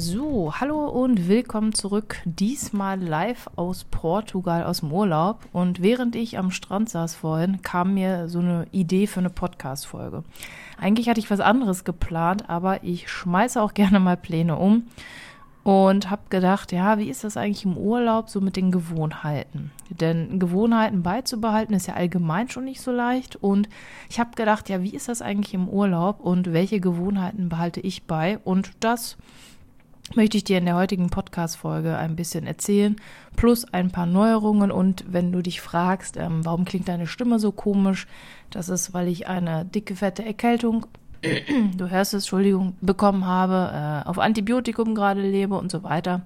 So, hallo und willkommen zurück. Diesmal live aus Portugal, aus dem Urlaub. Und während ich am Strand saß vorhin, kam mir so eine Idee für eine Podcast-Folge. Eigentlich hatte ich was anderes geplant, aber ich schmeiße auch gerne mal Pläne um und habe gedacht, ja, wie ist das eigentlich im Urlaub so mit den Gewohnheiten? Denn Gewohnheiten beizubehalten ist ja allgemein schon nicht so leicht. Und ich habe gedacht, ja, wie ist das eigentlich im Urlaub und welche Gewohnheiten behalte ich bei? Und das möchte ich dir in der heutigen Podcast-Folge ein bisschen erzählen, plus ein paar Neuerungen. Und wenn du dich fragst, ähm, warum klingt deine Stimme so komisch, das ist, weil ich eine dicke, fette Erkältung, du hörst es, Entschuldigung, bekommen habe, äh, auf Antibiotikum gerade lebe und so weiter.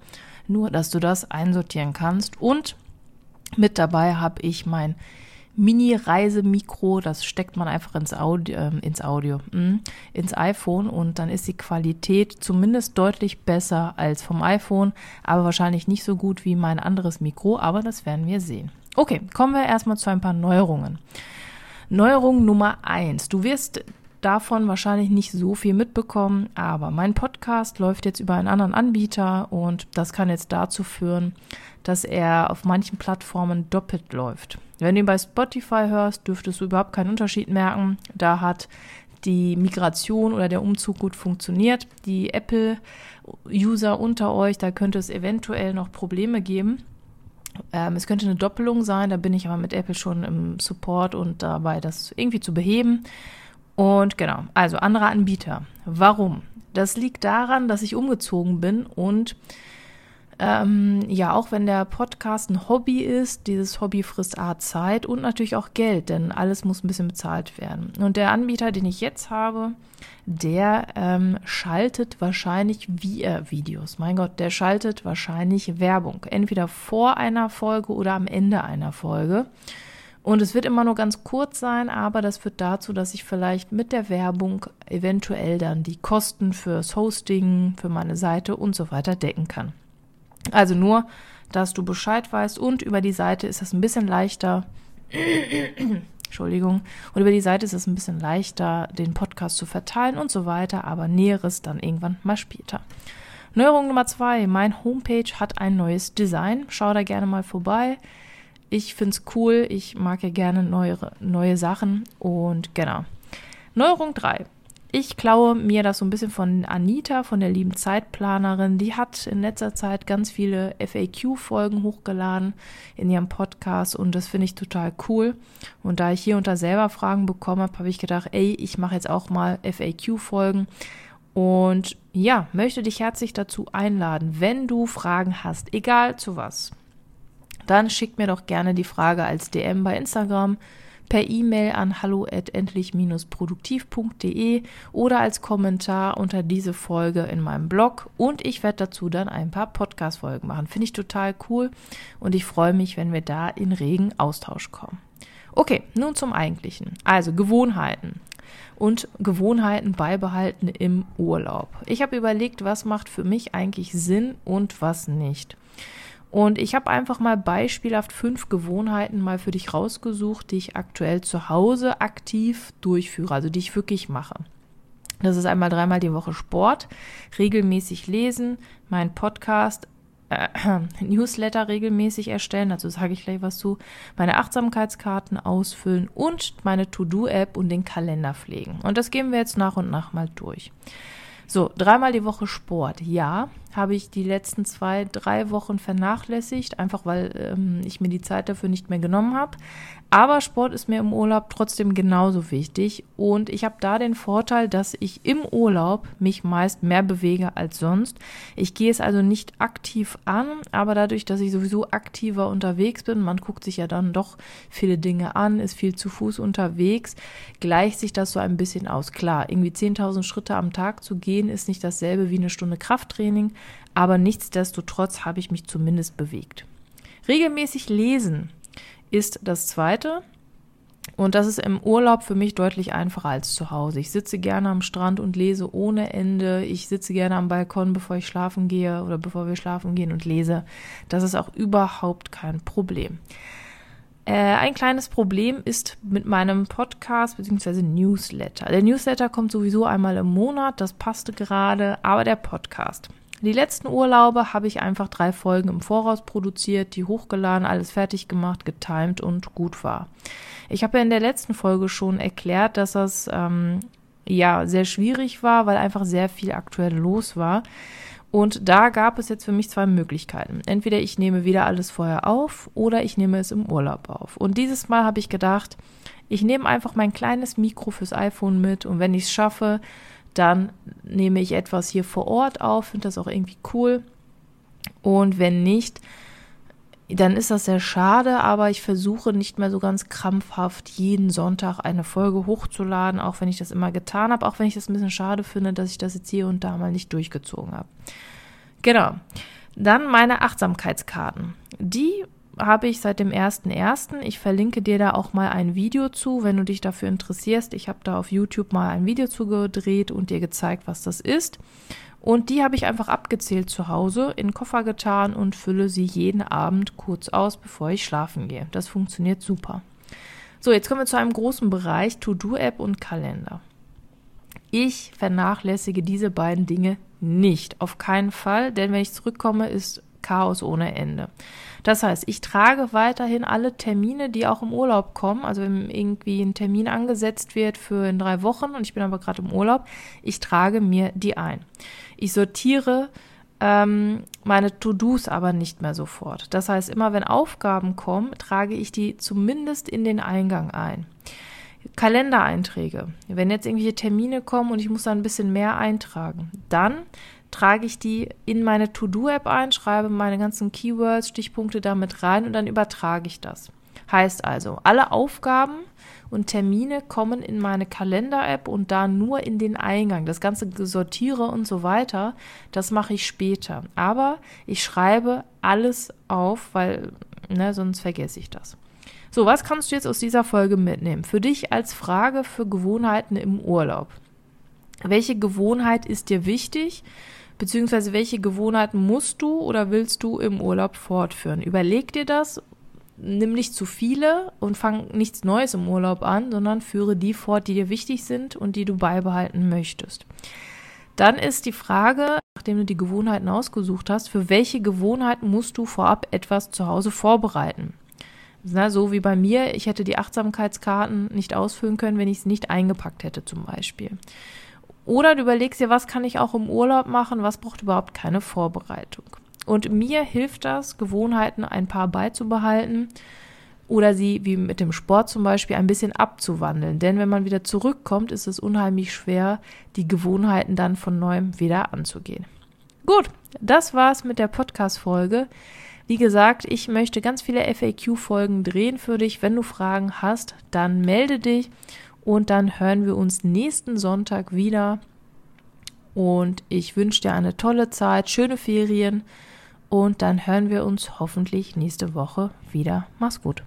Nur, dass du das einsortieren kannst. Und mit dabei habe ich mein Mini-Reisemikro, das steckt man einfach ins Audio, äh, ins Audio, mh, ins iPhone und dann ist die Qualität zumindest deutlich besser als vom iPhone, aber wahrscheinlich nicht so gut wie mein anderes Mikro, aber das werden wir sehen. Okay, kommen wir erstmal zu ein paar Neuerungen. Neuerung Nummer eins. Du wirst davon wahrscheinlich nicht so viel mitbekommen, aber mein Podcast läuft jetzt über einen anderen Anbieter und das kann jetzt dazu führen, dass er auf manchen Plattformen doppelt läuft. Wenn du ihn bei Spotify hörst, dürftest du überhaupt keinen Unterschied merken. Da hat die Migration oder der Umzug gut funktioniert. Die Apple-User unter euch, da könnte es eventuell noch Probleme geben. Ähm, es könnte eine Doppelung sein, da bin ich aber mit Apple schon im Support und dabei, das irgendwie zu beheben. Und genau, also andere Anbieter. Warum? Das liegt daran, dass ich umgezogen bin und ähm, ja, auch wenn der Podcast ein Hobby ist, dieses Hobby frisst A Zeit und natürlich auch Geld, denn alles muss ein bisschen bezahlt werden. Und der Anbieter, den ich jetzt habe, der ähm, schaltet wahrscheinlich VR-Videos. Mein Gott, der schaltet wahrscheinlich Werbung. Entweder vor einer Folge oder am Ende einer Folge. Und es wird immer nur ganz kurz sein, aber das führt dazu, dass ich vielleicht mit der Werbung eventuell dann die Kosten fürs Hosting, für meine Seite und so weiter decken kann. Also nur, dass du Bescheid weißt und über die Seite ist es ein bisschen leichter. Entschuldigung. Und über die Seite ist es ein bisschen leichter, den Podcast zu verteilen und so weiter, aber Näheres dann irgendwann mal später. Neuerung Nummer zwei. Mein Homepage hat ein neues Design. Schau da gerne mal vorbei. Ich finde es cool. Ich mag ja gerne neue, neue Sachen. Und genau. Neuerung 3. Ich klaue mir das so ein bisschen von Anita, von der lieben Zeitplanerin. Die hat in letzter Zeit ganz viele FAQ-Folgen hochgeladen in ihrem Podcast und das finde ich total cool. Und da ich hier unter selber Fragen bekommen habe, habe ich gedacht, ey, ich mache jetzt auch mal FAQ-Folgen. Und ja, möchte dich herzlich dazu einladen, wenn du Fragen hast, egal zu was dann schickt mir doch gerne die Frage als DM bei Instagram, per E-Mail an hallo@endlich-produktiv.de oder als Kommentar unter diese Folge in meinem Blog und ich werde dazu dann ein paar Podcast Folgen machen. Finde ich total cool und ich freue mich, wenn wir da in regen Austausch kommen. Okay, nun zum eigentlichen. Also Gewohnheiten und Gewohnheiten beibehalten im Urlaub. Ich habe überlegt, was macht für mich eigentlich Sinn und was nicht. Und ich habe einfach mal beispielhaft fünf Gewohnheiten mal für dich rausgesucht, die ich aktuell zu Hause aktiv durchführe, also die ich wirklich mache. Das ist einmal dreimal die Woche Sport, regelmäßig lesen, mein Podcast, äh, Newsletter regelmäßig erstellen, dazu sage ich gleich was zu, meine Achtsamkeitskarten ausfüllen und meine To-Do-App und den Kalender pflegen. Und das gehen wir jetzt nach und nach mal durch. So, dreimal die Woche Sport. Ja, habe ich die letzten zwei, drei Wochen vernachlässigt, einfach weil ähm, ich mir die Zeit dafür nicht mehr genommen habe. Aber Sport ist mir im Urlaub trotzdem genauso wichtig und ich habe da den Vorteil, dass ich im Urlaub mich meist mehr bewege als sonst. Ich gehe es also nicht aktiv an, aber dadurch, dass ich sowieso aktiver unterwegs bin, man guckt sich ja dann doch viele Dinge an, ist viel zu Fuß unterwegs, gleicht sich das so ein bisschen aus. Klar, irgendwie 10.000 Schritte am Tag zu gehen ist nicht dasselbe wie eine Stunde Krafttraining, aber nichtsdestotrotz habe ich mich zumindest bewegt. Regelmäßig lesen ist das zweite. Und das ist im Urlaub für mich deutlich einfacher als zu Hause. Ich sitze gerne am Strand und lese ohne Ende. Ich sitze gerne am Balkon, bevor ich schlafen gehe oder bevor wir schlafen gehen und lese. Das ist auch überhaupt kein Problem. Äh, ein kleines Problem ist mit meinem Podcast bzw. Newsletter. Der Newsletter kommt sowieso einmal im Monat, das passte gerade, aber der Podcast. Die letzten Urlaube habe ich einfach drei Folgen im Voraus produziert, die hochgeladen, alles fertig gemacht, getimed und gut war. Ich habe ja in der letzten Folge schon erklärt, dass das ähm, ja sehr schwierig war, weil einfach sehr viel aktuell los war. Und da gab es jetzt für mich zwei Möglichkeiten. Entweder ich nehme wieder alles vorher auf oder ich nehme es im Urlaub auf. Und dieses Mal habe ich gedacht, ich nehme einfach mein kleines Mikro fürs iPhone mit und wenn ich es schaffe, dann nehme ich etwas hier vor Ort auf, finde das auch irgendwie cool. Und wenn nicht, dann ist das sehr schade, aber ich versuche nicht mehr so ganz krampfhaft jeden Sonntag eine Folge hochzuladen, auch wenn ich das immer getan habe, auch wenn ich das ein bisschen schade finde, dass ich das jetzt hier und da mal nicht durchgezogen habe. Genau. Dann meine Achtsamkeitskarten. Die habe ich seit dem 1.1. Ich verlinke dir da auch mal ein Video zu, wenn du dich dafür interessierst. Ich habe da auf YouTube mal ein Video zugedreht und dir gezeigt, was das ist. Und die habe ich einfach abgezählt zu Hause, in Koffer getan und fülle sie jeden Abend kurz aus, bevor ich schlafen gehe. Das funktioniert super. So, jetzt kommen wir zu einem großen Bereich, To-Do-App und Kalender. Ich vernachlässige diese beiden Dinge nicht, auf keinen Fall, denn wenn ich zurückkomme, ist Chaos ohne Ende. Das heißt, ich trage weiterhin alle Termine, die auch im Urlaub kommen. Also wenn irgendwie ein Termin angesetzt wird für in drei Wochen und ich bin aber gerade im Urlaub, ich trage mir die ein. Ich sortiere ähm, meine To-Dos aber nicht mehr sofort. Das heißt, immer wenn Aufgaben kommen, trage ich die zumindest in den Eingang ein. Kalendereinträge. Wenn jetzt irgendwelche Termine kommen und ich muss da ein bisschen mehr eintragen, dann trage ich die in meine To-Do-App ein, schreibe meine ganzen Keywords, Stichpunkte damit rein und dann übertrage ich das. Heißt also, alle Aufgaben und Termine kommen in meine Kalender-App und da nur in den Eingang. Das ganze Sortiere und so weiter, das mache ich später. Aber ich schreibe alles auf, weil ne, sonst vergesse ich das. So, was kannst du jetzt aus dieser Folge mitnehmen? Für dich als Frage für Gewohnheiten im Urlaub. Welche Gewohnheit ist dir wichtig? Beziehungsweise welche Gewohnheiten musst du oder willst du im Urlaub fortführen? Überleg dir das, nimm nicht zu viele und fang nichts Neues im Urlaub an, sondern führe die fort, die dir wichtig sind und die du beibehalten möchtest. Dann ist die Frage, nachdem du die Gewohnheiten ausgesucht hast, für welche Gewohnheiten musst du vorab etwas zu Hause vorbereiten? Na, so wie bei mir, ich hätte die Achtsamkeitskarten nicht ausfüllen können, wenn ich sie nicht eingepackt hätte zum Beispiel. Oder du überlegst dir, was kann ich auch im Urlaub machen, was braucht überhaupt keine Vorbereitung. Und mir hilft das, Gewohnheiten ein paar beizubehalten oder sie, wie mit dem Sport zum Beispiel, ein bisschen abzuwandeln. Denn wenn man wieder zurückkommt, ist es unheimlich schwer, die Gewohnheiten dann von neuem wieder anzugehen. Gut, das war's mit der Podcast-Folge. Wie gesagt, ich möchte ganz viele FAQ-Folgen drehen für dich. Wenn du Fragen hast, dann melde dich und dann hören wir uns nächsten Sonntag wieder. Und ich wünsche dir eine tolle Zeit, schöne Ferien. Und dann hören wir uns hoffentlich nächste Woche wieder. Mach's gut.